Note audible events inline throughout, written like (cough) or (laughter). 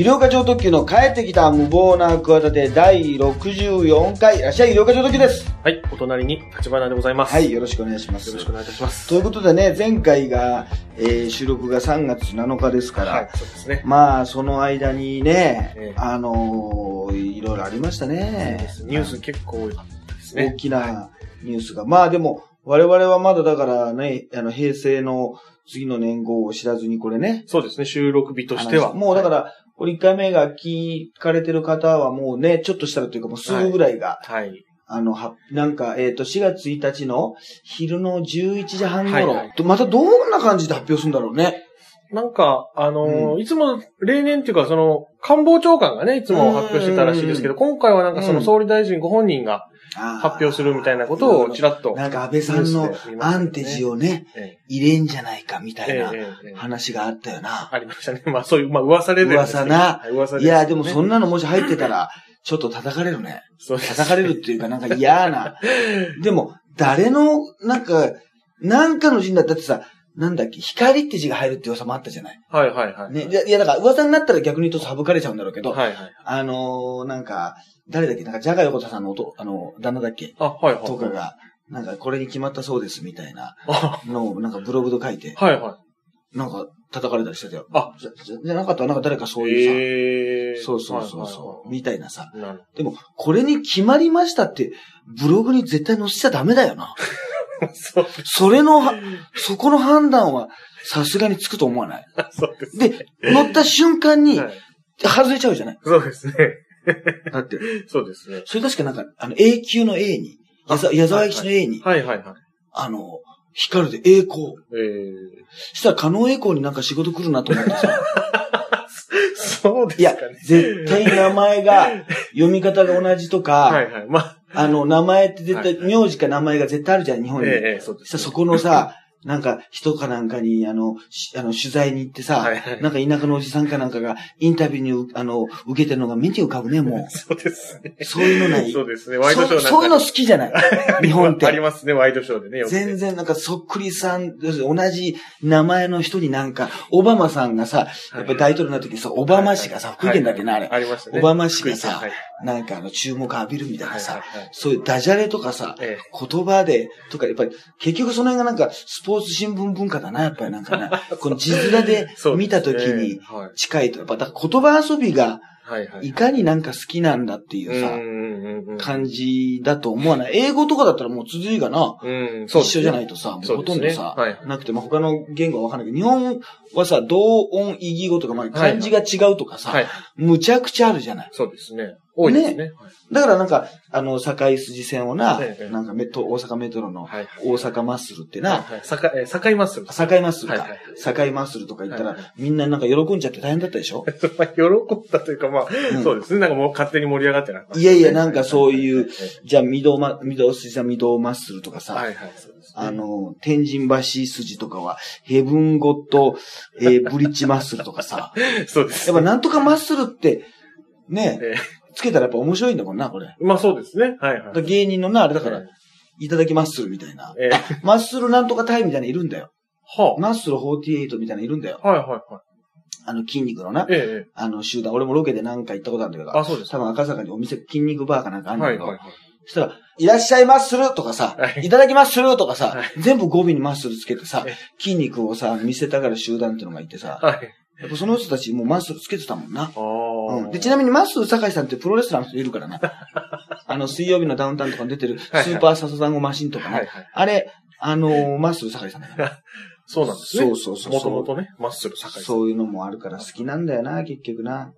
医療課長特急の帰ってきた無謀な企て第64回、いらっしゃい医療課長特急です。はい、お隣に立花でございます。はい、よろしくお願いします。よろしくお願いいたします。ということでね、前回が、えー収録が3月7日ですから、はい、そうですね。まあ、その間にね、ええあのーいろいろありましたね。ニュース結構多いです大ね。きなニュースが。まあでも、我々はまだだからね、あの、平成の次の年号を知らずにこれね。そうですね、収録日としては。話もうだから、これ1回目が聞かれてる方はもうね、ちょっとしたらというかもうすぐぐらいが、はい。あの、は、なんか、えっ、と、4月1日の昼の11時半頃、はいはい。とまたどんな感じで発表するんだろうね。なんか、あのーういつも例年っていうか、その、官房長官がね、いつも発表してたらしいですけど、今回はなんかその総理大臣ご本人が発表するみたいなことをちらっと。なんか安倍さんのアンテジををね、え入れんじゃないかみたえいな話があったよな。ありましたね。(laughs) まあそういう、まあ噂レベル噂なはい噂いや、でもそんんなのもし入ってたら、ちょっと叩かれる (laughs) ね。叩かれるっていうかなんか嫌な。でも、誰の、なんか、なんかの字になったってさ、なんだっけ、光って字が入るって噂もあったじゃない。はいはいはい。ね。いや、いやだから噂になったら逆に言うと省かれちゃうんだろうけど、はいはい。あのー、なんか、誰だっけ、なんか、ジャガ横田さんの音、あの、旦那だっけ、あ、はいはい。とかが、なんか、これに決まったそうです、みたいなあ、のを、なんかブログで書いて、はいはなんか、叩かれたりしてたよ。あじゃ、じゃなかったらなんか誰かそうい。いうさ、ええそうそうそうはいそう、はいみたいなさ。はいなるでも、これに決まりましたって、ブログに絶対載せちゃダメだよな。そう、それのは、そこの判断は、さすがにつくと思わない？そうです。で、乗った瞬間には、い外れちゃうじゃない？そうですね。だって、そうですね。それ確かなんか、あの、永久の A に、矢沢矢沢永吉の A に、はいはいはい。あの、光るで栄光。ええしたら、可能栄光になんか仕事来るなと思ってさ。(laughs) そうですいやかね。、絶対名前が、(laughs) 読み方が同じとか、はいはい。まあ、あの、名前って絶対、はい名字か名前が絶対あるじゃん、日本に。ええええそうですね。そしたらそこのさ、なんか、人かなんかに、あの、しあの、取材に行ってさ、はいはいなんか田舎のおじさんかなんかが、インタビューにう、あの、受けてるのが目に浮かぶね、も (laughs) そうですね。う。そういうのない。そうですね。ワイドショーなんかそそういうの好きじゃない。(laughs) 日本って。ありますね、ワイドショーでね。全然なんかそっくりさん、同じ名前の人になんか、オバマさんがさ、やっぱり大統領になった時にさ、オバマ氏がさ、福建だっけな、あれ。ありましたね。オバマ氏がさはいなんかあの、注目浴びるみたいなさ、そういうダジャレとかさ、え言葉で、とか、やっぱり、結局その辺がなんか、スポーツ新聞文化だな、やっぱりなんかね。(laughs) この字面で見た時ですねにはい近いと、やっぱ、言葉遊びが、はいかになんか好きなんだっていうさ。感じだと思わない？英語とかだったらもう綴りがな、一緒じゃないとさ、もうほとんどさ、はいなくて、まあ、他の言語はわかんないけど、日本はさ、同音異義語とか、まあ、漢字が違うとかさ、はい。むちゃくちゃあるじゃない。そうですね。多いですね。はいだからなんか、あの、堺筋線をな、ええなんかメト、大阪メトロのはい。大阪マッスルってな、はい。さか、えー、境マッスル。堺マッスルかはいはい。堺マッスルとか言ったらみんななんか喜んじゃって大変だったでしょ？(laughs) まあ、喜んだというか、まあ、んそうですね。なんかもう勝手に盛り上がってなかった。いやいやなんかそういうはじゃあ、御堂ま、御堂筋さん御堂マッスルとかさ。あの、天神橋筋とかは、ヘブンゴッド、えーブリッジマッスルとかさ、(laughs) そうです。やっぱなんとかマッスルって、ね、えつけたらやっぱ面白いんだもんな、これ。まあそうですね。はいはい。ら芸人のな、あれだからえ、いただきマッスルみたいな。えーマッスルなんとかタイみたいなのいるんだよ。はマッスル48みたいなのいるんだよ。あ。はいはいはい。あの筋肉のな、ええええあの集団。俺もロケで何か行ったことあるんだけど、あ、そうです多分赤坂にお店、筋肉バーかなんかあるんだけど、はいはいはい。そしたら、いらっしゃいマッスルとかさ、はいいただきマッスルとかさは、全部語尾にマッスルつけてさえ、筋肉をさ、見せたがる集団っていうのがいてさ、はい。やっぱその人たちもうマッスルつけてたもんな。うん、で、ちなみにマッスル酒井さんってプロレスラーの人いるからな。(laughs) あの、水曜日のダウンタウンとかに出てるスーパーササダンゴマシンとかね。はいはい。あれ、あのーマッスル酒井さんだよ。(laughs) そうなんですね。そうそうそうもともとね、マッスル堺さん。そういうのもあるから好きなんだよな、結局な。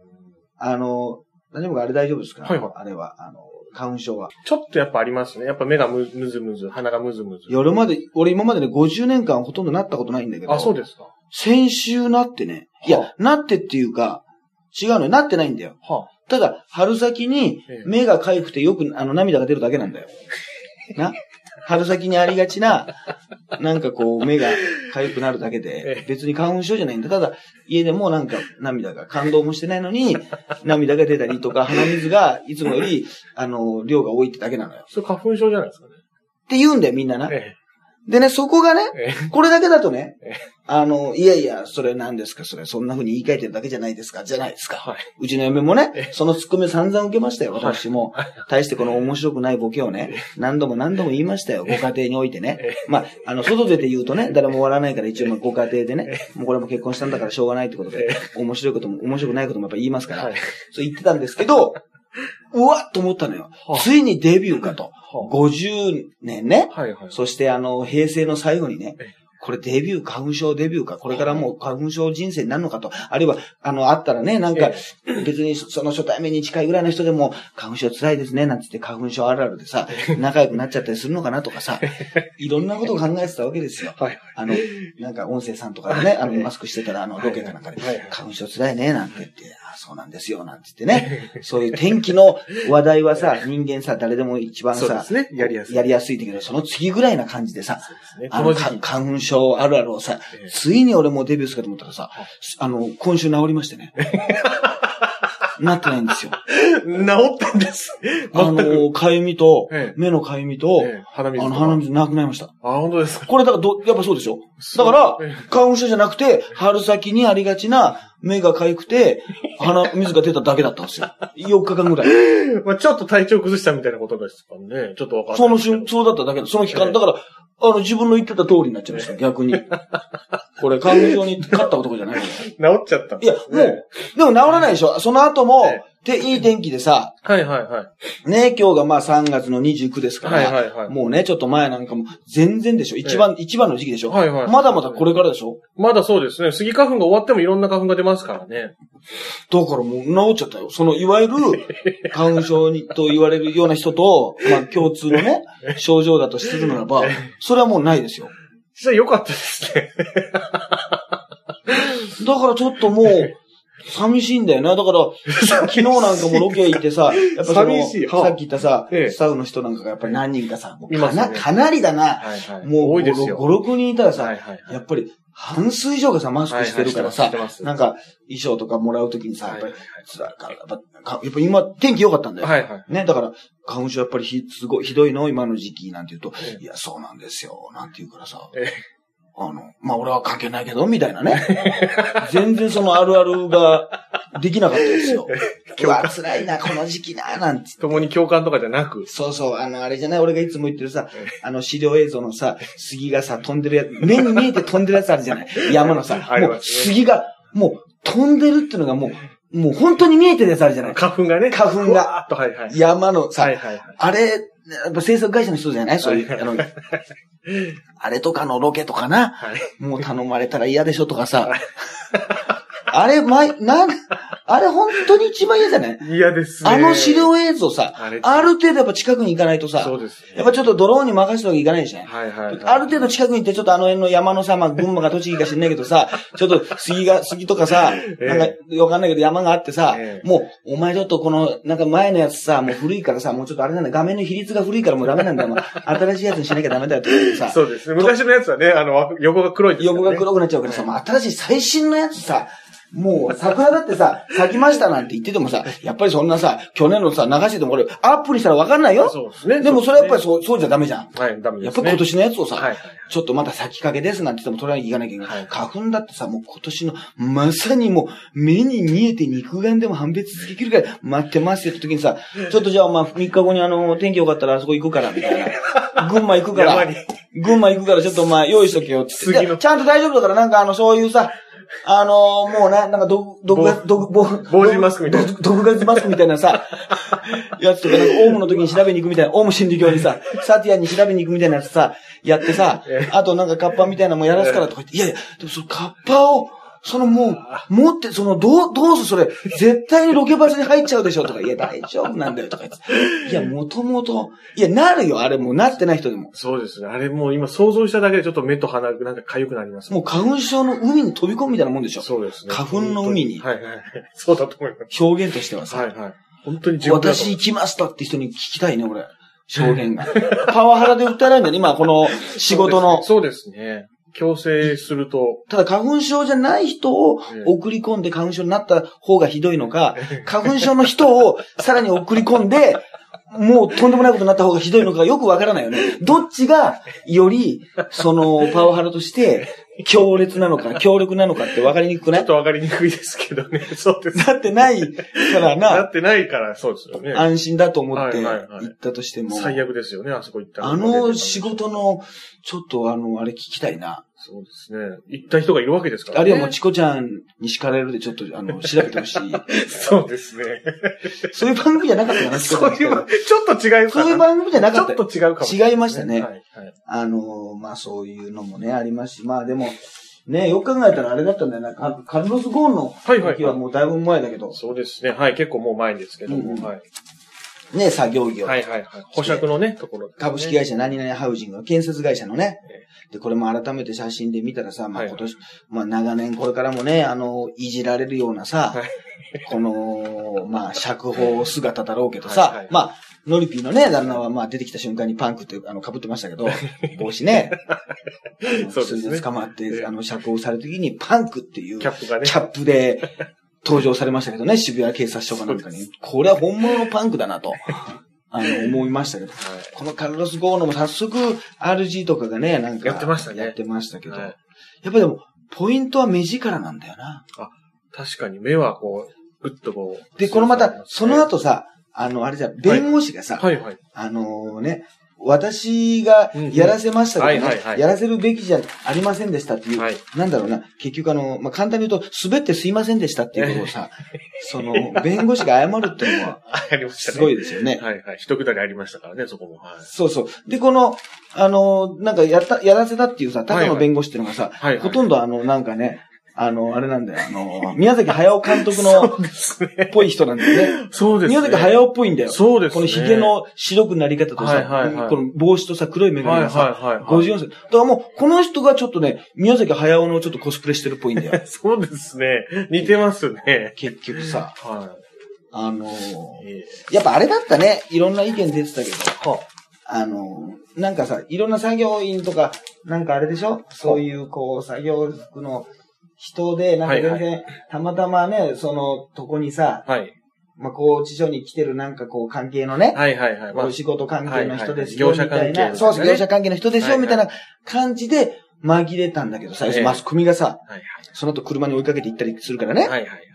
あのー、大丈夫かあれ大丈夫ですかはいはいあれは、あの、花粉症は。ちょっとやっぱありますね。やっぱ目がむむずむず、鼻がむずむず。夜まで、俺今までね、50年間ほとんどなったことないんだけど。あ、そうですか。先週なってね。いはや、なってっていうか、違うのよ。なってないんだよ。はただ、春先にええ目が痒くてよく、あの、涙が出るだけなんだよ。(laughs) な？春先にありがちな、なんかこう、目が痒くなるだけえでえ、別に花粉症じゃないんだ。ただ、家でもなんか涙が、感動もしてないのに、涙が出たりとか、鼻水がいつもより、あの、量が多いってだけなのよ。それ花粉症じゃないですかね。って言うんだよ、みんなな。えでね、そこがね、えこれだけだとねえ、あの、いやいや、それ何ですか、それ、そんな風に言い換えてるだけじゃないですか、じゃないですか。はい。うちの嫁もねえ、そのツッコミを散々受けましたよ、私も。はい。大してこの面白くないボケをね、何度も何度も言いましたよ、ご家庭においてね。まあ、あの、外出て言うとね、誰も笑わないから一応まあご家庭でね、もうこれも結婚したんだからしょうがないってことで、面白いことも面白くないこともやっぱ言いますから。はい、そう言ってたんですけど、うわっと思ったのよは。あついにデビューかと。は50年ね。はいはい。そしてあの、平成の最後にねえ、これデビュー、花粉症デビューか、これからもう花粉症人生になるのかと、あるいは、あの、あったらね、なんか、別にその初対面に近いぐらいの人でも、花粉症辛いですね、なんつって花粉症あるあるでさ、仲良くなっちゃったりするのかなとかさ、(laughs) いろんなことを考えてたわけですよ。はい。あの、なんか音声さんとかでね、あの、マスクしてたら、あの、ロケかなんかで花粉症辛いね、なんて言って、あそうなんですよ、なんて言ってね。そういう天気の話題はさ、人間さ、誰でも一番さね。やりやすい。やりやすいんだけど、その次ぐらいな感じでさ。あの、花粉症あるあるをさええ、ついに俺もうデビューするかと思ったらさ、あの、今週治りましてね。(laughs) なってないんですよ。(laughs) 治ったんです。あ。の、かゆみとええ、目のかゆみと、ええ鼻水あの。鼻水なくなりました。あ、本当ですか？これだからど、やっぱそうでしょ？だからええ、花粉症じゃなくて、春先にありがちな目がかゆくて、鼻水が出ただけだったんですよ。(laughs) 4日間ぐらい。(laughs) まあちょっと体調崩したみたいなことですかね。ちょっとわかんない。その瞬、そうだっただけだ。その期間、ええだから、あの、自分の言ってた通りになっちゃいました、逆に。これ、花粉症に勝った男じゃない治っちゃったんいや、もう、でも治らないでしょその後もえ、で、いい天気でさ、はいはいはい。ね、今日がまあ3月の29ですから、はいはいはい。もうね、ちょっと前なんかも全然でしょ一番、一番の時期でしょはいはい。まだまだこれからでしょまだそうですね。スギ花粉が終わってもいろんな花粉が出ますからね。だからもう治っちゃったよ。その、いわゆる、(laughs) 花粉症に、と言われるような人と、まあ共通のね、(laughs) 症状だとするならば、それはもうないですよ。実は良かったですね。だからちょっともう、(laughs) 寂しいんだよな。だから、(laughs) 昨日なんかもロケ行ってさ、やっぱその、さっき言ったさ、ええスタッフの人なんかがやっぱり何人かさ、もうかな、かなりだな。はいはい。もう5、多いですよ。6人いたらさ。やっぱり半数以上がさ、マスクしてるからさなんか衣装とかもらうときにさ、やっぱりかやっぱ、今天気良かったんだよ。はいはい。ね、だから、花粉症やっぱりひ、すごい、ひどいの今の時期なんて言うと、ええいや、そうなんですよ、なんて言うからさ、えあの、まあ、俺は関係ないけど、みたいなね。(laughs) 全然そのあるあるができなかったですよ。(laughs) うわ、辛いな、この時期な、なんつって。共に共感とかじゃなく。そうそう、あの、あれじゃない、俺がいつも言ってるさえ、あの、資料映像のさ、杉がさ、飛んでるやつ、目に見えて飛んでるやつあるじゃない？(laughs) 山のさ、もう杉が、もう飛んでるっていうのがもう、もう本当に見えてるやつあるじゃない？花粉がね。花粉がはいはい。山のさ、はいはいはい。あれ、やっぱ制作会社の人じゃない？そういう、はいあの、あれとかのロケとかな、はい。もう頼まれたら嫌でしょとかさ、あれ、前、なん、あれ本当に一番嫌じゃない？嫌ですね。あの資料映像さ、あれある程度やっぱ近くに行かないとさ、そうですね。やっぱちょっとドローンに任せておきいかないじゃん。はいはいはい。ある程度近くに行って、ちょっとあの辺の山のさ、まあ、群馬か栃木か知んないけどさ、(laughs) ちょっと杉が、杉とかさ、えなんか、わかんないけど山があってさえ、えもう、お前ちょっとこの、なんか前のやつさ、もう古いからさ、もうちょっとあれなんだ、画面の比率が古いからもうダメなんだよ。(laughs) もう新しいやつにしなきゃダメだよってさ、そうですね。昔のやつはね、あの、横が黒いね横が黒くなっちゃうからさ、新しい最新のやつさ、もう桜だってさ、咲きましたなんて言っててもさ、やっぱりそんなさ、去年のさ、流してても俺、アップにしたらわかんないよ。そうですね。でもそれはやっぱりそうそう、じゃダメじゃん。はい、ダメですね。やっぱり今年のやつをさ、はいはいちょっとまた先駆けですなんて言っても取らなきゃいけなきゃいけない。はい花粉だってさ、もう今年の、まさにもう、目に見えて肉眼でも判別できるから待ってますよって時にさ、ちょっとじゃあまあ3日後にあの、天気良かったらあそこ行くから、みたいな。(laughs) 群馬行くから群馬行くからちょっとまあ用意しとけよって。ちゃんと大丈夫だからなんかあの、そういうさ、あのーもうな、なんか毒、毒が、毒、防防塵マスクみたいな。毒毒ガスマスクみたいなさ、やつとか、なんかオウムの時に調べに行くみたいな、オウム真理教にさ、サティアに調べに行くみたいなやつさ、やってさええ、あとなんかカッパみたいなのもやらすからとか言って、いやいや、でもそのカッパを、そのもう、持って、その、どう、どうすそれ、絶対にロケバスに入っちゃうでしょとか、いや、大丈夫なんだよとか言って。いや、もともと、いや、なるよ、あれもうなってない人でも。そうですね。あれもう今想像しただけでちょっと目と鼻がなんか痒くなります。もう花粉症の海に飛び込むみたいなもんでしょ。そうですね。花粉の海にはいはいはい。そうだと思います。表現としてはさ。はいはい。本当に地獄だと私行きましたって人に聞きたいね、俺。証言が。パワハラで訴えられるんだよね、今、この仕事の。そうですね。強制すると、ただ花粉症じゃない人をええ。送り込んで花粉症になった方がひどいのか、花粉症の人をさらに送り込んで、もうとんでもないことになった方がひどいのかよくわからないよね。どっちが、より、その、パワハラとして、強烈なのか、(laughs) 強力なのかって分かりにくくない？ちょっと分かりにくいですけどね。(laughs) そうです。なってないからな。なってないから、そうですよね。安心だと思って行ったとしても。最悪ですよね、あそこ行ったあの仕事の、ちょっとあの、あれ聞きたいな。そうですね。行った人がいるわけですからね。あるいはもうチコちゃんに叱られるでちょっと、あの、調べてほしい。(laughs) そうですね。そういう番組じゃなかったかな、そういう、ちょっと違うそういう番組じゃなかった。ちょっと違うかも、ね、違いましたね。はい、はい。あの、まあそういうのもね、ありますし、まあでも、ねよく考えたらあれだったんだよな。カルロス・ゴーンの時はもうだいぶ前だけど。はいはいはい、そうですね。はい、結構もう前ですけども、うん、はい。ね、作業業。はいはいはい。保釈のね、ところ、ね、株式会社何々ハウジング、建設会社のね。で、これも改めて写真で見たらさ、まあ今年、まあ長年これからもね、あの、いじられるようなさ、はい、この、まあ釈放姿だろうけどさ、まあ、ノリピーのね、旦那はまあ出てきた瞬間にパンクってあの被ってましたけど、(laughs) 帽子ね。そうですね。捕まって、あの、釈放された時にパンクっていうキャップがね。キャップで登場されましたけどね、渋谷警察署かなんかに。これは本物のパンクだなと。あの、思いましたけど、はい、このカルロス・ゴーノも早速 RG とかがね、なんか。やってましたね。やってましたけど。はい、やっぱでも、ポイントは目力なんだよな。あ、確かに目はこう、ぐっとこう。で、このまた、その後さ、あの、あれじゃ、弁護士がさ、はい、はいはいあのね、私がやらせましたけどね、やらせるべきじゃありませんでしたっていう、はい、なんだろうな、結局あの、まあ、簡単に言うと、滑ってすいませんでしたっていうことをさ、(laughs) その、弁護士が謝るっていうのは、すごいですよね。はいはい。一くだりありましたからね、そこも。はい、そうそう。で、この、あの、なんかやった、やらせたっていうさ、高野弁護士っていうのがさ、はいはい、ほとんどあの、なんかね、あの、あれなんだよ。あの、宮崎駿監督の、(laughs) っぽい人なんだよね。そうですね。宮崎駿っぽいんだよ。そうですね。この髭の白くなり方とさ、はいはいこの帽子とさ、黒い眼鏡がさ、はいはい54歳。だからもう、この人がちょっとね、宮崎駿のちょっとコスプレしてるっぽいんだよ。(laughs) そうですね。似てますね。結局さ、はい。あのー、やっぱあれだったね。いろんな意見出てたけど、はあのー、なんかさ、いろんな作業員とか、なんかあれでしょ？そういう、こう、作業服の、人で、なんか全然、はいはい、たまたまね、その、とこにさ、はい。まあ、こう、地上に来てるなんかこう、関係のね。はいはいはい。まあ、お仕事関係の人ですよ、はいはい、業者関係、ね、そう業者関係の人ですよ、みたいな感じで紛れたんだけどさ、マスコミがさ、はいはい、その後車に追いかけて行ったりするからね。はいはい。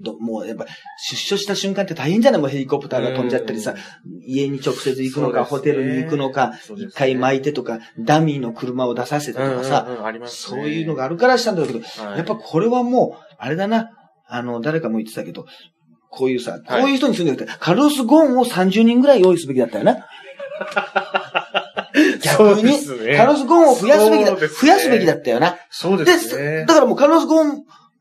どもうやっぱ出所した瞬間って大変じゃない？もうヘリコプターが飛んじゃったりさ、家に直接行くのか、ホテルに行くのか、一回巻いてとか、ダミーの車を出させてとかさ、そういうのがあるからしたんだけど、やっぱこれはもう、あれだな、あの、誰かも言ってたけど、こういうさ、こういう人に住んでるって、カルロス・ゴーンを30人ぐらい用意すべきだったよな。(laughs) 逆に、カルロス・ゴーンを増やすべきだ、増やすべきだったよな。そうですね。だからもうカルロス・ゴーンっ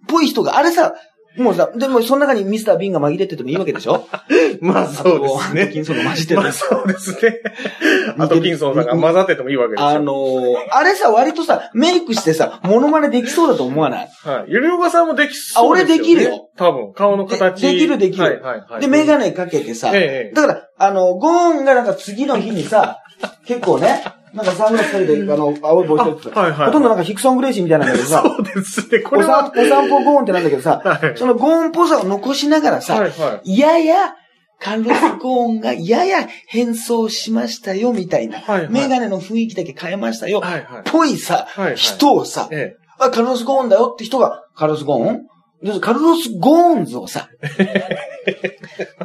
ぽい人が、あれさ、もうさ、でもその中にミスター・ビンが紛れててもいいわけでしょ？(laughs) まあそうですね。アトキンソンが混じってて。まあそうですね。アトキンソンさんが混ざっててもいいわけですよ。あのー、あれさ、割とさ、メイクしてさ、モノマネできそうだと思わない？はい。ゆりおかさんもできそうね。あ、俺できるよ。多分、顔の形。できるできる。はいはいはい。で、メガネかけてさ、ええ、だから、あの、ゴーンがなんか次の日にさ、結構ね、なんかサングラスかけて、あの、青い帽子取ってた。はいはい。ほとんどなんかヒクソン・グレイシーみたいなんだけどさ。そうですね、これは。お散歩ゴーンってなんだけどさ、はい、そのゴーンっぽさを残しながらさ、はいはい、やや、カルロス・ゴーンがやや変装しましたよ、みたいな。はいはい、メガネの雰囲気だけ変えましたよ。はいはい。ぽいさ、はいはい、人をさ、ええ、あ、カルロス・ゴーンだよって人が、カルロス・ゴーン？カルロス・ゴーンズをさ、(laughs)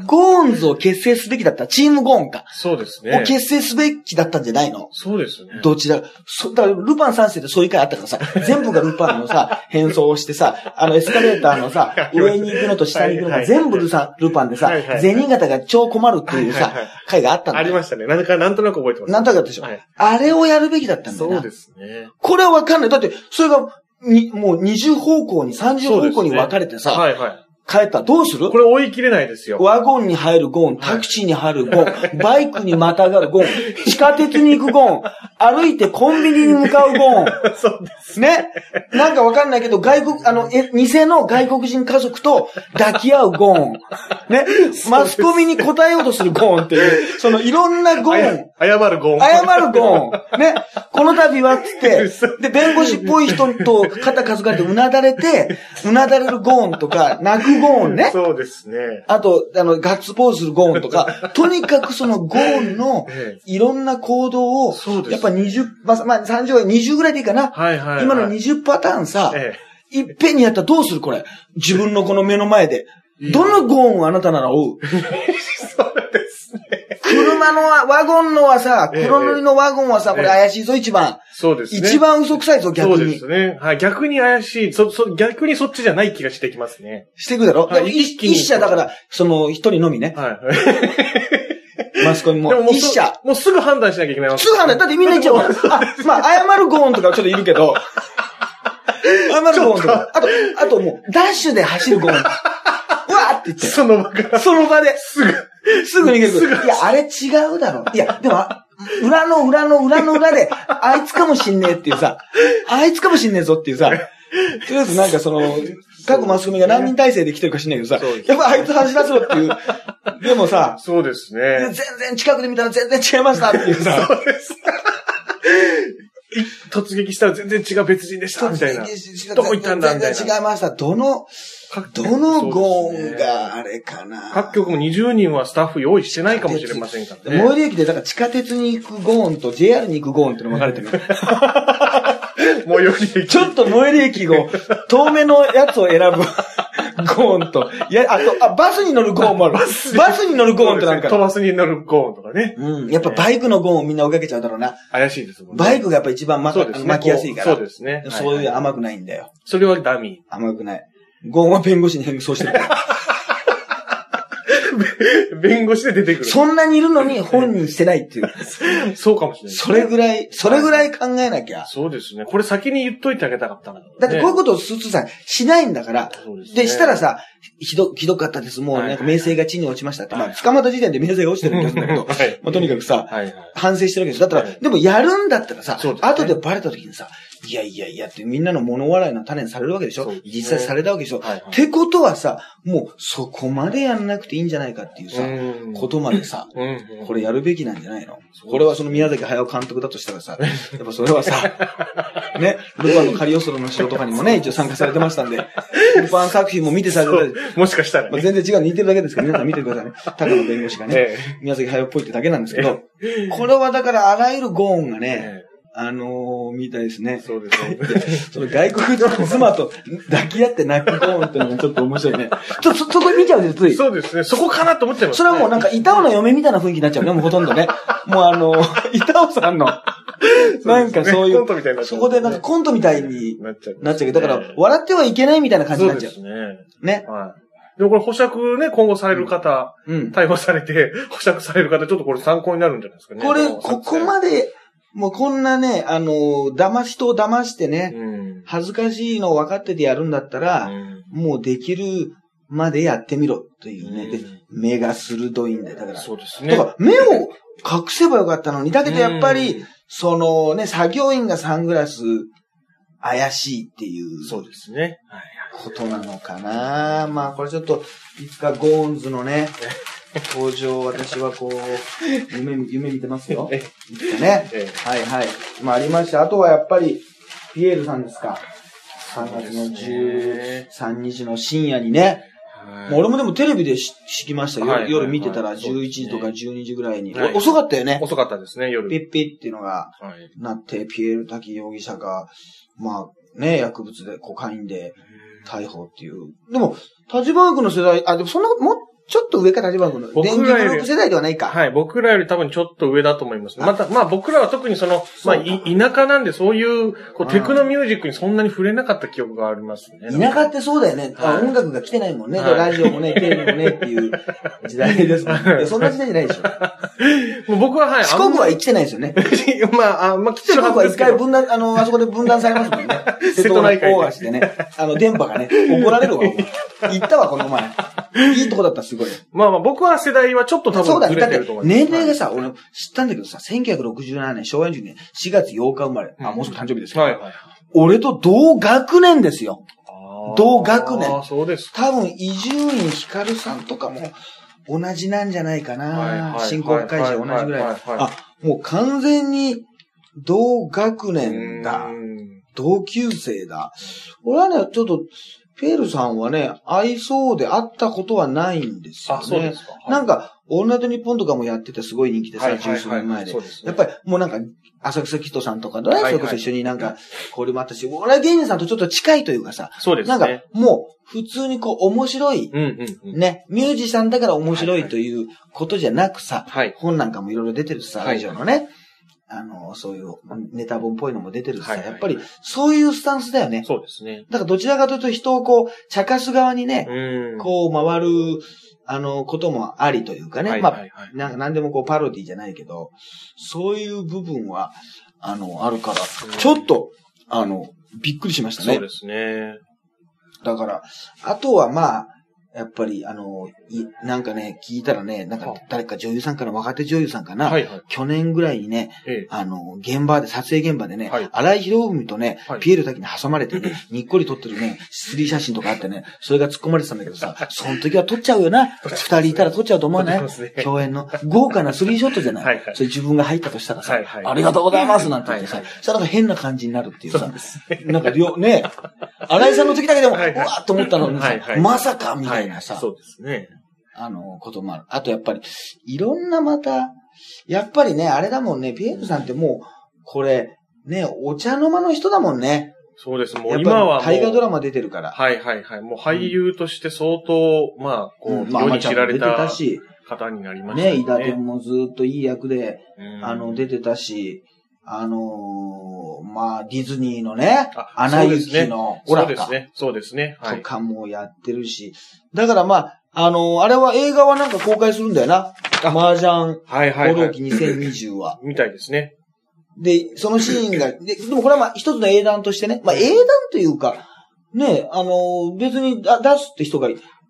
ゴーンズを結成すべきだった。チームゴーンか。そうですね。を結成すべきだったんじゃないの？そうですね。どちら、そ、だからルパン三世でそういう回あったからさ、(laughs) 全部がルパンのさ、変装をしてさ、あのエスカレーターのさ、上に行くのと下に行くのが全部ルサルパンでさ、銭形が超困るっていうさ、回があったんだありましたね。なんか、なんとなく覚えてます。なんとなくでしょ？あれをやるべきだったんだよそうですね。これはわかんない。だって、それが、に、もう20方向に、30方向に分かれてさ、はいはい。帰ったらどうする？これ追い切れないですよ。ワゴンに入るゴン、タクシーに入るゴン、(laughs) バイクにまたがるゴン、地下鉄に行くゴン、(laughs) 歩いてコンビニに向かうゴン。そうです。ね？なんかわかんないけど、外国、あの、え、偽の外国人家族と抱き合うゴン。(laughs) ね？マスコミに答えようとするゴンっていう、そのいろんなゴン。謝るゴン。謝るゴン。ね？この度は、つって、で、弁護士っぽい人と肩数がれてうなだれて、うなだれるゴンとか、泣くくゴーンね。(laughs) そうですね。あと、あの、ガッツポーズするゴーンとか、(laughs) とにかくそのゴーンのええいろんな行動を。やっぱ20、まあ、まあ、30は20ぐらいでいいかな。はいはいはい。今の20パターンさ、えいっぺんにやったらどうするこれ？自分のこの目の前で。え。どのゴーンをあなたなら追う？(laughs) 車のワワゴンのはさ、ええ黒塗りのワゴンはさ、これええ怪しいぞ、一番。そうですね。一番嘘くさいぞ、逆にそうです。ね。はい。逆に怪しい。そ、そ、逆にそっちじゃない気がしてきますね。していくだろ、一一気に一社だから、その一人のみね。はい。(laughs) マスコミもでも。もう一社。もうすぐ判断しなきゃいけないすぐ判断。だってみんな言っちゃうから。(laughs) あ、まあ、謝るゴーンとかちょっといるけど。(laughs) 謝るゴーンとか。あと、あともう、ダッシュで走るゴーン。って言って。その場から。その場で。すぐ。すぐ逃げるすぐ。いや、あれ違うだろ。いや、でも、あ裏の裏の裏の裏で、あいつかもしんねえっていうさ、あいつかもしんねえぞっていうさ、とりあえずなんかその、各マスコミが何人体制で来てるか知んないけどさやっぱあいつ走らせろっていう。でもさ、そうですね。全然近くで見たら全然違いましたっていうさ、そうです。(laughs) い突撃したら全然違う別人でした、みたいな。どこ行ったんだみたいな全然違いました。どの、どのゴーンがあれかな。各局も20人はスタッフ用意してないかもしれませんからね。最寄り駅で、だから地下鉄に行くゴーンと JR に行くゴーンっての分かれてる。もうよりちょっと最寄り駅を、遠めのやつを選ぶゴーンと、いや、あと、あ、バスに乗るゴーンもある。バスに乗るゴーンってなんか飛ばすに乗るゴーンとかね。うん。やっぱバイクのゴーンをみんな追いかけちゃうだろうな。怪しいですもんね。バイクがやっぱ一番まね。巻きやすいから。そうですね。そういう甘く。くないんだよ。それはダミ甘くない。ゴーンは弁護士に変装してるから。ー。(laughs) 弁護士で出てくる。そんなにいるのに本人してないっていう。(laughs) そうかもしれない。それぐらい、それぐらい考えなきゃ。そうですね。これ先に言っといてあげたかったな。だってこういうことをスーツさんしないんだから。そうですねで、したらさ、ひど、ひどかったです。もうはいなんか名声が地に落ちましたって。まあ、捕まった時点で名声が落ちてるんですけど、(laughs) はい。まあ、とにかくさ、はいはい。反省してるわけです。だったら、はいでもやるんだったらさ、そうですね後でバレた時にさ、いやいやいやってみんなの物笑いの種にされるわけでしょ？ね。実際されたわけでしょ、はいはい。ってことはさ、もうそこまでやんなくていいんじゃないかっていうさ、うん。ことまでさ、うん。これやるべきなんじゃないの？これはその宮崎駿監督だとしたらさ、やっぱそれはさ、(laughs) ね、ルパンのカリオストロの城とかにもね、一応参加されてましたんで、ルパン作品も見てされてたもしかしたらまあ、ね。全然違う、似てるだけですから、皆さん見てくださいね。高野弁護士がね、え宮崎駿っぽいってだけなんですけど、これはだからあらゆるゴーンがえね、えあのー、みたいですねえ。そうです。その外国人の妻と抱き合って泣くゴーンってのがちょっと面白いね。ちょっとそ、そこ見ちゃうんです、つい。そうですね。そこかなと思っちゃいます。それはもうなんか、板尾の嫁みたいな雰囲気になっちゃうね、もうほとんどね。もうあの、(laughs) 板尾さんの、なんかそういうコントみたいになっちゃそうこでなんかコントみたいになっちゃう。なっちゃうけど、だからええ、笑ってはいけないみたいな感じになっちゃう。そうですね。ね。はい。でもこれ保釈ね、今後される方、うん。逮捕されて、保釈される方、ちょっとこれ参考になるんじゃないですかね。これ、のここまで、もうこんなね、あの、騙し人を騙してね、うん。恥ずかしいの分かっててやるんだったら、うんもうできるまでやってみろというね。うんで、目が鋭いんだから、そうですね。だから目を隠せばよかったのに、だけどやっぱり、うんそのね、作業員がサングラス怪しいっていうそうですね。はいことなのかな。まあこれちょっと、いつかゴーンズのね、(laughs) 登場、私はこう、(laughs) 夢、夢見てますよ。ね。えはいはい。まあありました。あとはやっぱり、ピエールさんですか。3月の13日の深夜にね。俺もでもテレビでし知りましたよ。はい夜見てたらそうですね11時とか12時ぐらいに。はいお遅かったよね。遅かったですね、夜。ピッピッっていうのがはい。なって、ピエール滝容疑者が、まあね、薬物で、コカインで逮捕っていう。でも、立花君の世代、あ、でもそんな、もうちょっと上か立花君の。僕らより世代ではないか。はい。僕らより多分ちょっと上だと思います。あまた、まあ僕らは特にその、まあ田舎なんでそういう、こうテクノミュージックにそんなに触れなかった記憶がありますね。田舎ってそうだよね。あはい音楽が来てないもんね。はいラジオもね、(laughs) テレビもねっていう時代ですもんね。そんな時代じゃないでしょ。も (laughs) う僕ははい。四国は来てないですよね。ま (laughs) まあ、あまあ来て四るは国は一回ずですけど。分断、あの、あそこで分断されますもんね。瀬戸内海で大橋でね。あの、電波がね、怒られるわ。行ったわ、この前。いいとこだった、すごい。まあまあ僕は世代はちょっと多そうだね。分ずだってれてると思い、ます。年齢がさ、俺知ったんだけどさ、1967年、昭和40年、4月8日生まれ。あ、うんもうすぐ誕生日ですけど。はいはい。俺と同学年ですよ。同学年そうです。多分、伊集院光さんとかも同じなんじゃないかはいはい。な新興会社同じぐらい。あ、もう完全に同学年だう。ん同級生だ。俺はね、ちょっと、ピエールさんはね、合いそうで会ったことはないんですよね。あ、そうですか。はいなんか、オールナイトニッポンとかもやっててすごい人気でさ、十数年前でやっぱりもうなんか、浅草キッドさんとかとね、それこそ一緒になんか、交流もあったし、お笑い芸人さんとちょっと近いというかさ、そうですなんかね。もう、普通にこう、面白い。ね、ミュージシャンだから面白いということじゃなくさ、はい。本なんかもいろいろ出てるしさ、はいラジオのね、あの、そういうネタ本っぽいのも出てるしさ、はいはいやっぱりそういうスタンスだよね。そうですね。だからどちらかというと人をこう、茶化す側にね、うん。こう回る、あの、こともありというかね。はいまあ、なんか何でもこうパロディじゃないけど、そういう部分は、あの、あるからうん、ちょっと、あの、びっくりしましたね。そうですね。だから、あとはまあ、やっぱり、あの、い、なんかね、聞いたらね、なんかは誰か女優さんから若手女優さんかな、はいはい。去年ぐらいにね、ええ。あの、現場で、撮影現場でね、はい。荒井博文とね、はい。ピエール滝に挟まれてね、(laughs) にっこり撮ってるね、スリー写真とかあってね、それが突っ込まれてたんだけどさ、その時は撮っちゃうよな。二人いたら撮っちゃうと思わない？撮っちゃいますね。共演の。豪華なスリーショットじゃない？はいはい。それ自分が入ったとしたらさ、はいはい。ありがとうございますなんて言ってさ、はいはい。そしたらなんか変な感じになるっていうさそうね。なんか両、ね、荒井さんの時だけでも、うわはい。はいーっと思ったのにさ、はいはい。まさかみたいなさ、そうですね。あの、こともある。あとやっぱり、いろんなまた、やっぱりね、あれだもんね、ピエールさんってもう、これ、ね、お茶の間の人だもんね。そうです。もう今は大河ドラマ出てるから。はいはいはい。もう俳優として相当、まあ、こう、まあ、世に知られた方になりましたね、伊よ達もずっといい役で、うんあの、出てたし、あのーまあ、ディズニーのね、あアナ雪のオラかそうですね。そうですね。はい。とかもやってるし、だからまあ、あのーあれは映画はなんか公開するんだよな。麻雀、はいはいはい。放浪記2020は。(laughs) みたいですね。で、そのシーンが、で、でもこれはまあ一つの英断としてね、まあ英断というか、ね、あの、別にだ出すって人が、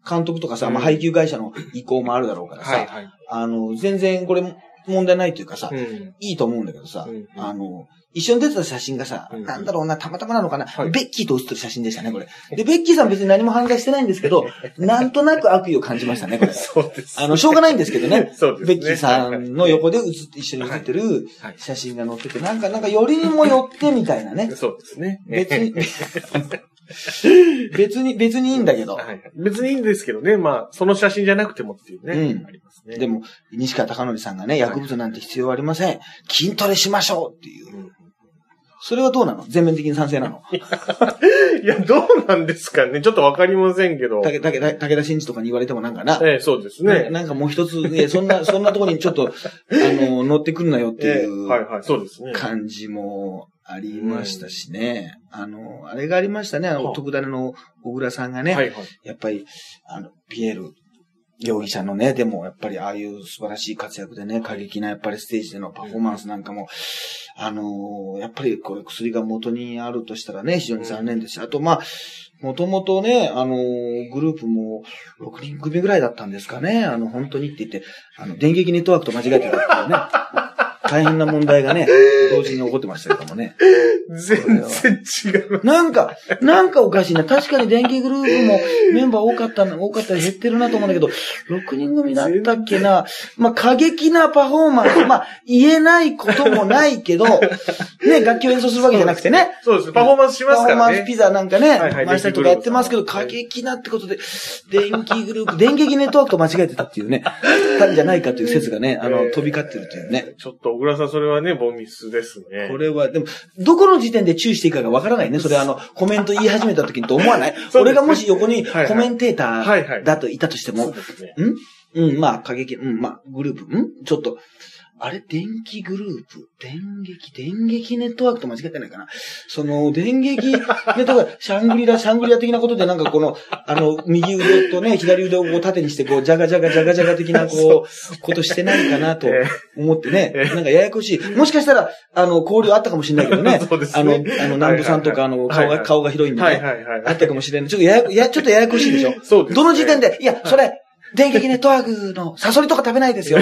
監督とかさ、まあうん配給会社の意向もあるだろうからさ、はいはい。あの、全然これ問題ないというかさ、うん。いいと思うんだけどさ、うんあの、一緒に出てた写真がさ、うんなんだろうな、たまたまなのかな、はいベッキーと写ってる写真でしたね、これ。で、ベッキーさん別に何も犯罪してないんですけど、(laughs) なんとなく悪意を感じましたね、これ。(laughs) そうです。あの、しょうがないんですけどね。(laughs) そうですね。ベッキーさんの横で写って、一緒に写ってるはい写真が載ってて、なんか、なんか、よりにもよってみたいなね。そうですね。別に、(laughs) 別に、別にいいんだけど。はい。別にいいんですけどね。まあ、その写真じゃなくてもっていうね。うんありますね。でも、西川貴教さんがね、薬物なんて必要ありません。筋トレしましょうっていうう。んそれはどうなの？全面的に賛成なの？(laughs) いや、どうなんですかね。ちょっとわかりませんけど。武田真治とかに言われてもなんかな。ええ、そうですね。ななんかもう一つ、ね、そんな、(laughs) そんなところにちょっと、あの、乗ってくるなよってええいうはいはい、そうですね。感じもありましたしね。あの、あれがありましたね。あの、はあ徳種の小倉さんがね、はいはい。やっぱり、あの、ピエール容疑者のね、でもやっぱりああいう素晴らしい活躍でね、過激なやっぱりステージでのパフォーマンスなんかも、あのやっぱりこれ薬が元にあるとしたらね、非常に残念ですし、あとまあ、もともとね、あのグループも6人組ぐらいだったんですかね、あの、本当にって言って、あの、電撃ネットワークと間違えてたっていうね、大変な問題がね、(laughs) 同時に起こってましたけどもね。全然違う。なんか、なんかおかしいな。確かに電気グループもメンバー多かったな、多かったり減ってるなと思うんだけど、6人組だったっけな。まあ、過激なパフォーマンス。まあ、言えないこともないけど、(laughs) ね、楽器を演奏するわけじゃなくてね。そうです。パフォーマンスしますからねパフォーマンス。ピザなんかね、はいはい回したりとかやってますけど、過激なってことで、電気グループ、電撃ネットワークと間違えてたっていうね、たんじゃないかという説がね、あの、えー飛び交ってるというね。ちょっと、小倉さん、それはね、ボミスですね。これは、でも、どこの時点で注意していいかがわからないね。それあの、コメント言い始めた時にと思わない？(laughs) 俺がもし横にコメンテーターだといたとしても。ん？うん、まあ、過激、うん、まあ、グループ、ん？ちょっと、あれ？電気グループ？電撃？電撃ネットワークと間違ってないかな？その、電撃ネットワーク、(laughs) シャングリラ、シャングリラ的なことでなんかこの、あの、右腕とね、左腕をこう縦にして、こう、ジャガジャガジャガジャガ的な、こう、(laughs) ことしてないかなとえ思ってね、ええ。なんかややこしい。もしかしたら、あの、交流あったかもしれないけどね。(laughs) そうですあの、ねあの、南部さんとか、あの、顔が、顔が広いんでね。あったかもしれない。ちょっとややこ、や、ちょっとややこしいでしょ。そうですね。どの時点で、いや、それ、電撃ネットワークのサソリとか食べないですよ。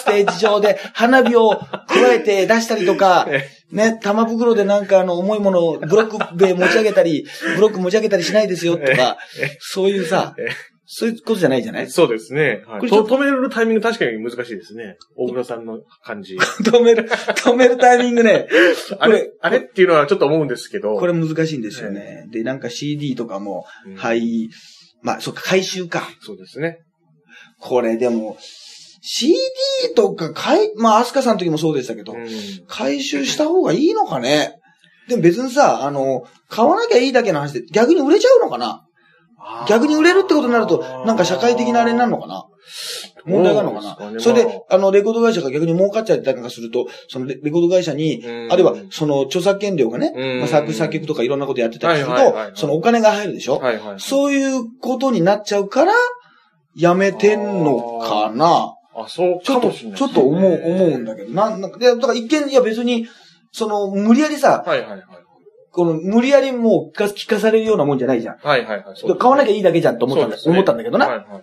ステージ上で花火を加えて出したりとか、(laughs) えね、玉袋でなんかあの重いものをブロック塀持ち上げたり、(laughs) ブロック持ち上げたりしないですよとか、そういうさえ、そういうことじゃないじゃない？そうですね。はい、止めるタイミング確かに難しいですね。大黒さんの感じ。(laughs) 止める、止めるタイミングね。あれ、あれっていうのはちょっと思うんですけど。これ難しいんですよね。で、なんか CD とかも、うんはい、まあ、そっか、回収か。そうですね。これでも、CD とか買い、まあ、アスカさんの時もそうでしたけど、うん。回収した方がいいのかね？でも別にさ、あの、買わなきゃいいだけの話で逆に売れちゃうのかな？逆に売れるってことになると、なんか社会的なあれになるのかな？問題があるのかな？それで、あの、レコード会社が逆に儲かっちゃったりなんかすると、そのレレコード会社に、うん。あるいは、その著作権料がね、うん。まあ、作詞作曲とかいろんなことやってたりするとそのお金が入るでしょ？はいはい。そういうことになっちゃうから、やめてんのかな？あ、そうちょっと、かもしれない、ちょっと思う、思うんだけど、なん、なんか、いやだから一見、いや別に、その、無理やりさ、はいはいはい。この、無理やりもう聞か聞かされるようなもんじゃないじゃん。はいはいはい。そう買わなきゃいいだけじゃんと思ったんだ、思ったんだけどな。はいはいはい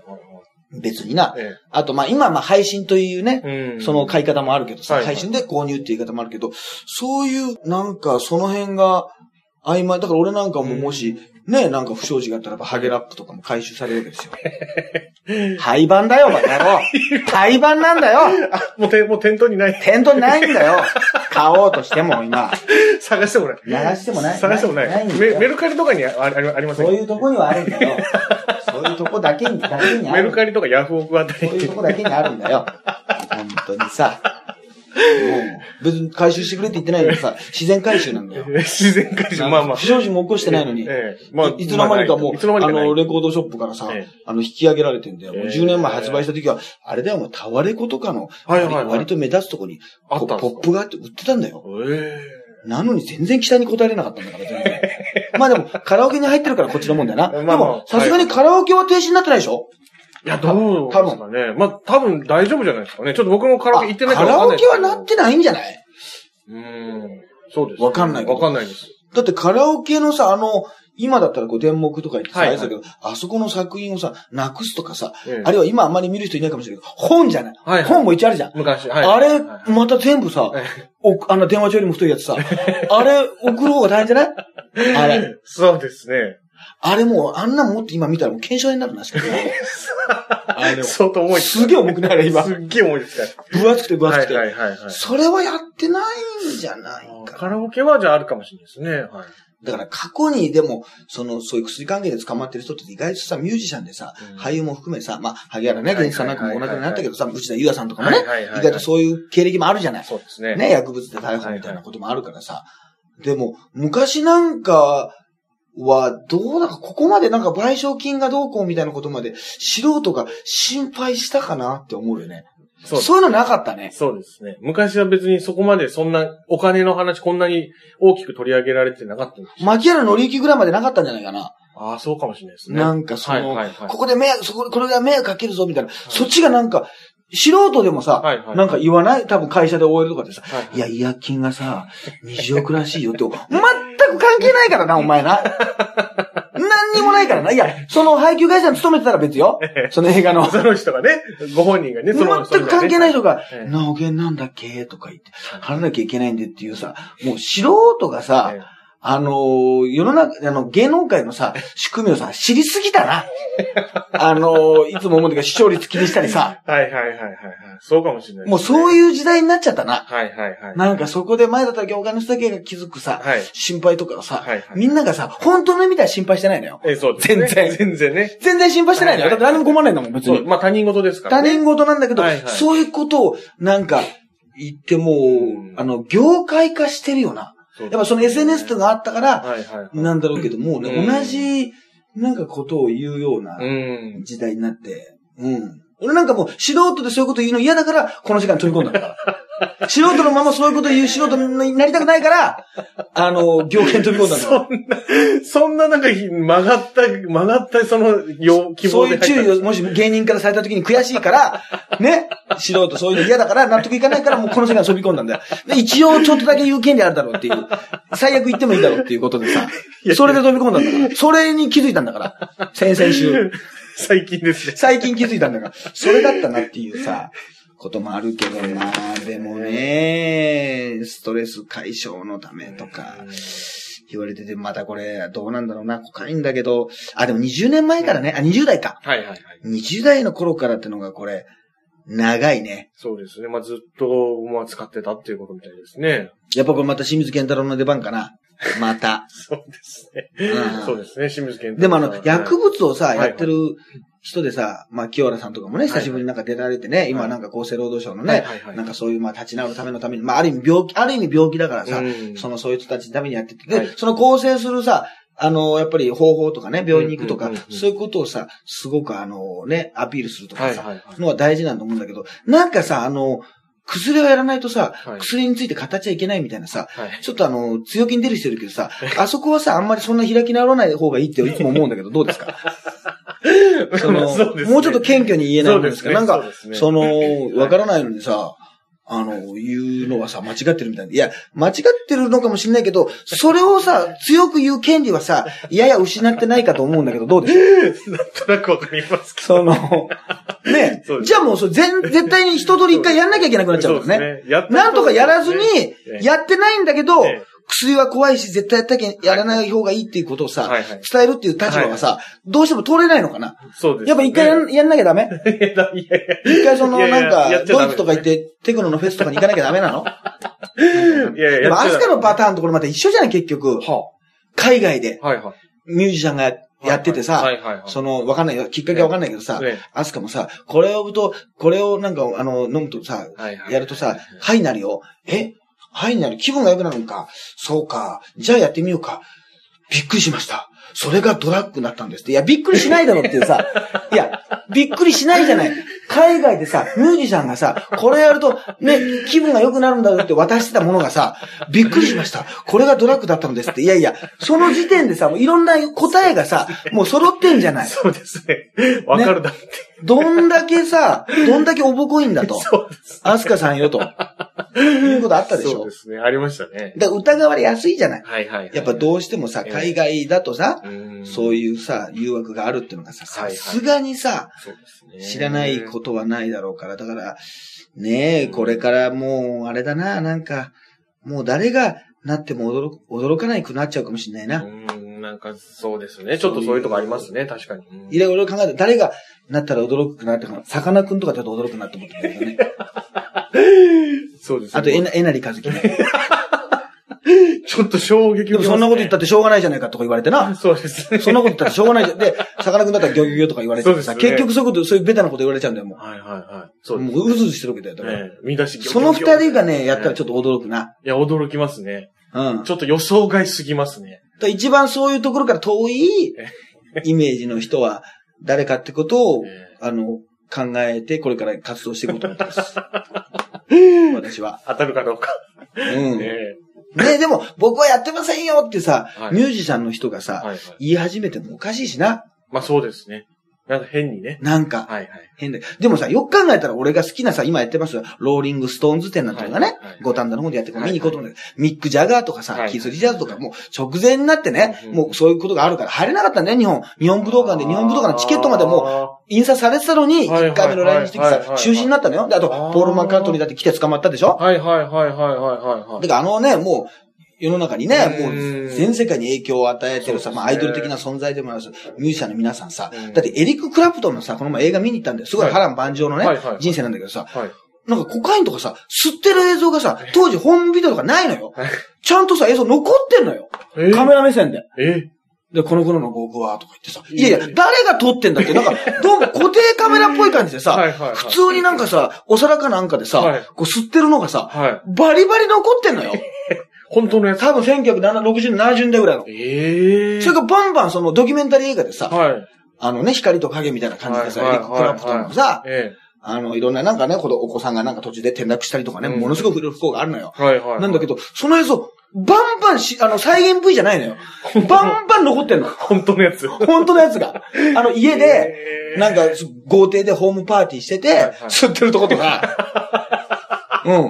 別にな。はい。えあと、まあ今、まあ配信というね、え。うん。その買い方もあるけどさ、はいはい配信で購入っていう言い方もあるけど、そういう、なんか、その辺が、曖昧。だから俺なんかももし、ね、なんか不祥事があったらば、ハゲラップとかも回収されるわけですよ。廃盤だよ、バカ野郎。廃盤なんだよ。もうて、もう店頭にない。店頭にないんだよ。買おうとしても、今。探してもない。探してもない探してもない。ないんだよメメルカリとかにあありありませんそういうとこにはあるんだよ。そういうとこだけに、だけにある。メルカリとかヤフオクあたりそういうとこだけにあるんだよ。本当にさ。別に回収してくれって言ってないけどさ、自然回収なんだよ。(laughs) 自然回収。まあまあ。不祥事も起こしてないのに。ええ。まあ、いつの間にかもう、いつの間にかないあの、レコードショップからさ、ええあの、引き上げられてんだよ。もうええ10年前発売した時は、あれだよ、もうタワレコとかの、はいはいはい割と目立つとこに、ポップがあって売ってたんだよ。えなのに全然期待に応えれなかったんだから、全然。(laughs) まあでも、カラオケに入ってるからこっちのもんだよな。まあでも、さすがにカラオケは停止になってないでしょ？えいや、どう？ですかね。まあ、多分大丈夫じゃないですかね。ちょっと僕もカラオケ行ってないカラオケはなってないんじゃない？うん。そうです。わかんないわかんないです。だってカラオケのさ、あの、今だったらこう、電目とか言ってさ、だけど、あそこの作品をさ、なくすとかさ、ええあるいは今あんまり見る人いないかもしれないけど、本じゃない？はいはい本も一応あるじゃん。昔、はい。あれまた全部さ、えおあの電話帳よりも太いやつさ、(laughs) あれ送る方が大変じゃない？あれ。そうですね。あれもう、あんなもって今見たらもう検証になるな、しかも。あ相当重いです。すげえ重くない今。すっげえ重いですね。分厚くて分厚くて。はいはいはいはい。それはやってないんじゃないかカラオケはじゃああるかもしれないですね。はい。だから過去にでも、その、そういう薬関係で捕まってる人って意外とさ、ミュージシャンでさ、うん俳優も含めさ、まあ、萩原ね、はい源一さんなんかもお亡くなりになったけどさ、内田裕也さんとかもね、はいはいはいはい意外とそういう経歴もあるじゃない。そうですね。ね、薬物で逮捕みたいなこともあるからさ。でも、昔なんかは、どうだか、ここまでなんか賠償金がどうこうみたいなことまで、素人が心配したかなって思うよね。そうそういうのなかったね。そうですね。昔は別にそこまでそんなお金の話こんなに大きく取り上げられてなかったんです牧原紀之ぐらいまでなかったんじゃないかな。ああ、そうかもしれないですね。なんかその、はいはいはいここで迷惑、そこ、これが迷惑かけるぞみたいな、そっちがなんか、素人でもさ、はいはいなんか言わない？多分会社で OL とかでさ、はいいや、違約金がさ、20億らしいよって、全く関係ないからな、(laughs) お前な。何にもないからな。いや、その配給会社に勤めてたら別よ。(laughs) その映画の。その人がね、ご本人がね、その全く関係ない人がええ、なおげんなんだっけ？とか言って、払わなきゃいけないんでっていうさ、もう素人がさ、えあのー世の中、あの、芸能界のさ、(laughs) 仕組みをさ、知りすぎたな。あのーいつも思うんだけど、視聴率気にしたりさ、はいはいはいはいはい。そうかもしれない。もうそうう。いう時代になっちゃったな。はいはいはい。なんかそこで前だったら業界の人だけが気づくさ、はい。心配とかをさ、はいはいみんながさ、本当の意味では心配してないのよ。ええ、そうですね。全然全然ね。全然心配してないのよ。だって何も困らないんだもん、別に。まあ他人事ですからね。他人事なんだけど、はいはいそういうことを、なんか、言ってもう、うんあの、業界化してるよな。やっぱその SNS とかがあったから、はいはい。なんだろうけど、もうね、うん同じ、なんかことを言うようなうん。時代になって、うん。俺なんかもう素人でそういうこと言うの嫌だから、この時間に飛び込んだんだから。(laughs) 素人のままそういうこと言う素人になりたくないから、あの、業界に飛び込んだんだから。そんななんか曲がった、曲がったその要希そういう注意をもし芸人からされた時に悔しいから、ね、素人そういうの嫌だから納得いかないからもうこの世界に飛び込んだんだよ。で一応ちょっとだけ言う権利あるだろうっていう。最悪言ってもいいだろうっていうことでさ、それで飛び込んだんだから。それに気づいたんだから。先々週。(laughs) 最近ですね。最近気づいたんだから。それだったなっていうさ、こともあるけど、まあ、でもね、ストレス解消のためとか、言われてて、またこれ、どうなんだろうな、コカインだけど、あ、でも20年前からね、あ、20代か。はいはいはい。20代の頃からってのがこれ、長いね。そうですね。まあ、ずっと、まあ、使ってたっていうことみたいですね。やっぱこれまた清水健太郎の出番かな。また。(laughs) そうですね。うんそうですね。清水健太でもあの、薬物をさ、はいやってる人でさ、まあ、清原さんとかもね、い久しぶりになんか出られてね、今なんか厚生労働省のね、はいはいはい。なんかそういうまあ立ち直るためのために、まあ、ある意味病気、ある意味病気だからさ、うん。そのそういう人たちのためにやってて、で、はい。その構成するさ、あの、やっぱり方法とかね、病院に行くとか、うんうんうん。うんそういうことをさ、すごくあのね、アピールするとかさ、はいはいはい。のは大事なんだと思うんだけど、なんかさ、あの、薬をやらないとさ、はい。薬について語っちゃいけないみたいなさ、はい。ちょっとあの、強気に出る人いるけどさ、あそこはさ、あんまりそんな開き直らない方がいいっていつも思うんだけど、どうですか？その、(laughs) そうですね。もうちょっと謙虚に言えないもんですか？なんか、そね。その、わからないのにさ、あの、言うのはさ、間違ってるみたいな。いや、間違ってるのかもしれないけど、それをさ、強く言う権利はさ、やや失ってないかと思うんだけど、どうでしょう？なんとなくわかりますけど。その、ねじゃあもうそれ全、絶対に一通り一回やんなきゃいけなくなっちゃうからね。ね。やったなんとかやらずにええ、やってないんだけどええ、薬は怖いし、絶対やったけやらない方がいいっていうことをさ、はい。はい伝えるっていう立場はさ、どうしても通れないのかな？そうです。やっぱ一回やんやんなきゃダメ？(laughs) いやいやいや。一回その、いやいやなんか、やっちゃダメ。ドイツとか行って、テクノのフェスとかに行かなきゃダメなの？(laughs) いやいや、でも、アスカのパターンとこれまた一緒じゃない、結局。は海外で、あはいはい。ミュージシャンがやっててさ、はいはい。はい。その、わかんないよ、きっかけわかんないけどさ、ねアスカもさ、これを飲むと、これをなんか、あの、飲むとさ、はいはい。やるとさ、ハイになるよ。え？ハイになる気分が良くなるのか。そうか。じゃあやってみようか。びっくりしました。それがドラッグになったんですって。いや、びっくりしないだろっていうさ。(laughs) いや、びっくりしないじゃない。海外でさ、ミュージシャンがさ、これやると、ね、気分が良くなるんだよって渡してたものがさ、びっくりしました。これがドラッグだったんですって。いやいや、その時点でさ、もういろんな答えがさ、もう揃ってんじゃない。そうですね。わかるだって。どんだけさ、どんだけおぼこいんだと。(laughs) そうです。アスカさんよと。いうことあったでしょそうですね。ありましたね。だ疑われやすいじゃない。はいはいはい。やっぱどうしてもさ、ええ海外だとさ、うんそういうさ、誘惑があるっていうのがさ、さすがにさ。知らないことはないだろうから、だから、ねえ、これからもう、あれだな、なんか、もう誰がなっても驚く、驚かないくなっちゃうかもしれないな。うん、なんかそうですね。ちょっとそういうとこありますね。確かに。うんいろいろ考えて、誰がなったら驚くなってか、さかなクンとかだと驚くなって思ってるんだけどね。(laughs) そうですね。あと、えな、えなりかずきね。ちょっと衝撃でもそんなこと言ったっってしょうがないじゃないかとか言われてな。そうですね。そんなこと言ったらしょうがないじゃん。で、さかなクンだったらギョギョギョとか言われてさ、ね結局そういうこと、そういうベタなこと言われちゃうんだよ、もう。はいはいはい。そうもううずうずしてるわけだよ。だからね見出しその二人がね、やったらちょっっと驚くな。いや、驚きますね。うん。ちょっと予想外すぎますね。だ一番そういうところから遠いイメージの人は誰かってことを、えあの、考えて、これから活動していこうと思ってます。私は。当たるかどうか。うん。えねでも、僕はやってませんよってさ、はいミュージシャンの人がえさ、はいはい。言い始めてもおかしいしな。まあそうですね。なんか変にね。なんか、はいはい。変で。でもさ、よく考えたら俺が好きなさ、今やってますよ。ローリングストーンズ展なんていうのがね五反田の方でやって見に行こうと思うんだけど、ミック・ジャガーとかさ、はいキース・リチャーズとか、もう直前になってね、うんもうそういうことがあるから入れなかったんだよ、日本。日本武道館で、日本武道館のチケットまでもう、印刷されてたのに、はいはい1回目の来日んときさ、中止になったのよ。で、あとポール・マッカートニーだって来て捕まったでしょ？はいはいはいはいはいはいはい。だからあのね、もう、世の中にね、もううん全世界に影響を与えてるさ、まあアイドル的な存在でもあるし、ミュージシャンの皆さんさうん、だってエリック・クラプトンのさ、この前映画見に行ったんだよ。すごいはい波乱万丈のね人生なんだけどさ、はい。なんかコカインとかさ、吸ってる映像がさ、当時本ビデオとかないのよはい。ちゃんとさ、映像残ってんのよ。え？カメラ目線で。え？で、この頃の僕は、とか言ってさ、いやいや誰が撮ってんだって、なんか、どうも固定カメラっぽい感じでさ、普通になんかさ、お皿かなんかでさ、はいこう吸ってるのがさ、はい。バリバリ残ってんのよ。本当のやつ？多分1960年、70年代ぐらいの。ええそれがバンバンそのドキュメンタリー映画でさ、はい。あのね、光と影みたいな感じでさ、エリック・クラプトンのさ、えあの、いろんななんかね、このお子さんがなんか途中で転落したりとかね、うんものすごく不幸があるのよ。えはいはい。なんだけど、その映像、バンバンし、あの、再現 V じゃないのよ。(laughs) バンバン残ってんの。本当のやつ。本当のやつが。あの、家で、(laughs) えなんか、豪邸でホームパーティーしてて、はいはい吸ってるとことか。(laughs) うん。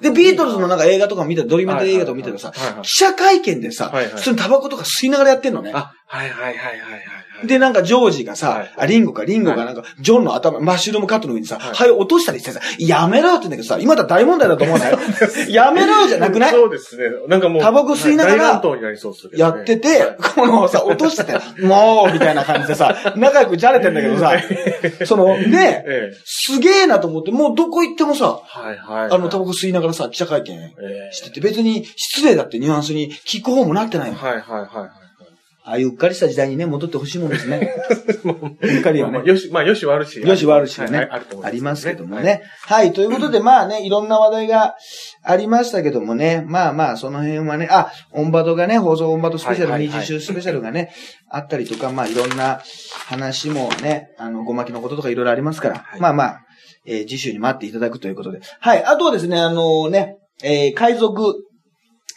で、ビートルズのなんか映画とか見て、ドリメンタリー映画とか見てるとさ記者会見でさ普通にタバコとか吸いながらやってんのね。あ、はいはいはいはいはい。で、なんかジョージがさ、はいあ、リンゴか、リンゴがなんか、ジョンの頭、マッシュルームカットの上にさ、はい、落としたりしてさ、やめろよって言うんだけどさ、今だ大問題だと思うなよ。やめろよじゃなくないそうですね。なんかもう。タバコ吸いながらやってて、このさ、落としてて、もうみたいな感じでさ、仲良くじゃれてんだけどさ、(laughs) その、ね、ええ。すげえなと思って、もうどこ行ってもさ、はいはい。あの、タバコ吸いながらさ、記者会見ええしてて、別に失礼だってニュアンスに聞く方もなってないの。はいはいはいはい。ああいううっかりした時代にね、戻ってほしいもんですね。(laughs) うっかりはねまあ。よし、まあ、よし悪し。よし悪しがね、あると思いありますけどもはいね。はい、ということで、まあね、いろんな話題がありましたけどもね、まあまあ、その辺はね、あ、オンバトがね、放送オンバトスペシャル、はいはいはい20週スペシャルがね、あったりとか、まあいろんな話もね、あの、ごまきのこととかいろいろありますから、はいまあまあ、えー次週に待っていただくということで。はい、あとはですね、あのね、えー海賊、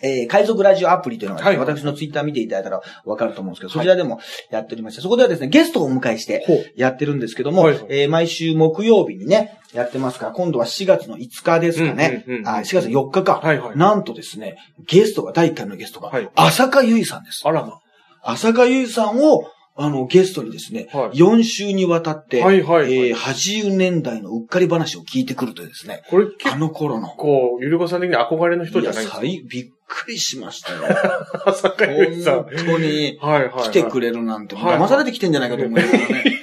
えー海賊ラジオアプリというのが、はい私のツイッター見ていただいたらわかると思うんですけど、そちらでもやっておりまして、そこではですね、ゲストをお迎えしてやってるんですけども、はいはいえー毎週木曜日にね、やってますから、今度は4月の5日ですかね。うんうんうんうんあ、4月の4日か。はいはいなんとですね、ゲストが、第1回のゲストが、はい浅香唯さんです。あらま。浅香唯さんを、あの、ゲストにですね、はい4週にわたって、はいはいはいえー80年代のうっかり話を聞いてくるというですね、これ結あの頃の。構、ゆるこさん的に憧れの人じゃないですか？最びっくりしましたよ。朝香ゆいさん。本当に。はいはいはい。来てくれるなんて、はいはい騙されてきてんじゃないかと思うけどね。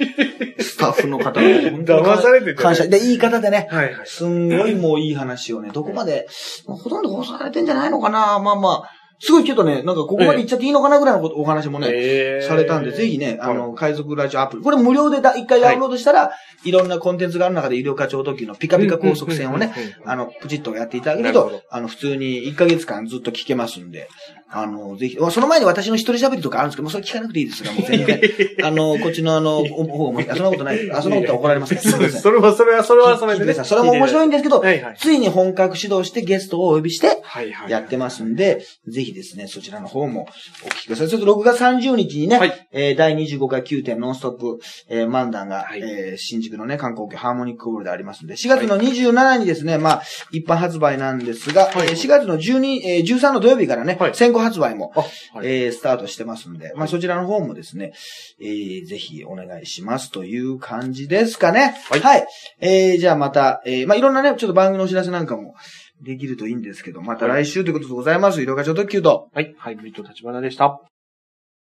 (laughs) スタッフの方がね、本当に騙されて感謝。で、いい方でね、はいはい。すんごいもういい話をね、どこまで、ほとんど放送されてんじゃないのかなまあまあ、すごいちょっとね、なんかここまで言っちゃっていいのかなぐらいのことお話もね、えーされたんで、ぜひね、あはいの、海賊ラジオアプリ。これ無料でだ一回ダウンロードしたら、い、ろんなコンテンツがある中で、医療課長特急のピカピカ高速船をねあの、プチッとやっていただけるとなるあの、普通に1ヶ月間ずっと聞けますんで、あの、ぜひ、その前に私の一人喋りとかあるんですけど、もうそれ聞かなくていいですが、もう全然、(laughs) あの、こっちのあの、お方も、あそんなことない。(laughs) あ、そんなことは怒られます。そうです。それは、それは、それは、それでね。それも面白いんですけど、はいはい。ついに本格指導してゲストをお呼びして、はいはい。やってますんで、ぜひですね、そちらの方もお聞きください。ちょっと6月30日にね、はい。えー第25回9点ノンストップ、えー漫談が、はい。えー新宿のね、観光局ハーモニックホールでありますんで、4月の27にですね、まあ、一般発売なんですが、はい。えー4月の12、えー13の土曜日からね、はい。先行発売も、あ、はい。えースタートしてますんで、まあそちらの方もですね、えーぜひお願いします。という感じですかね。はい。えーじゃあまた、えーまあいろんなね、ちょっと番組のお知らせなんかもできるといいんですけど、また来週ということでございます。色がちょ特急と。はい。ハイブリッド立花でした。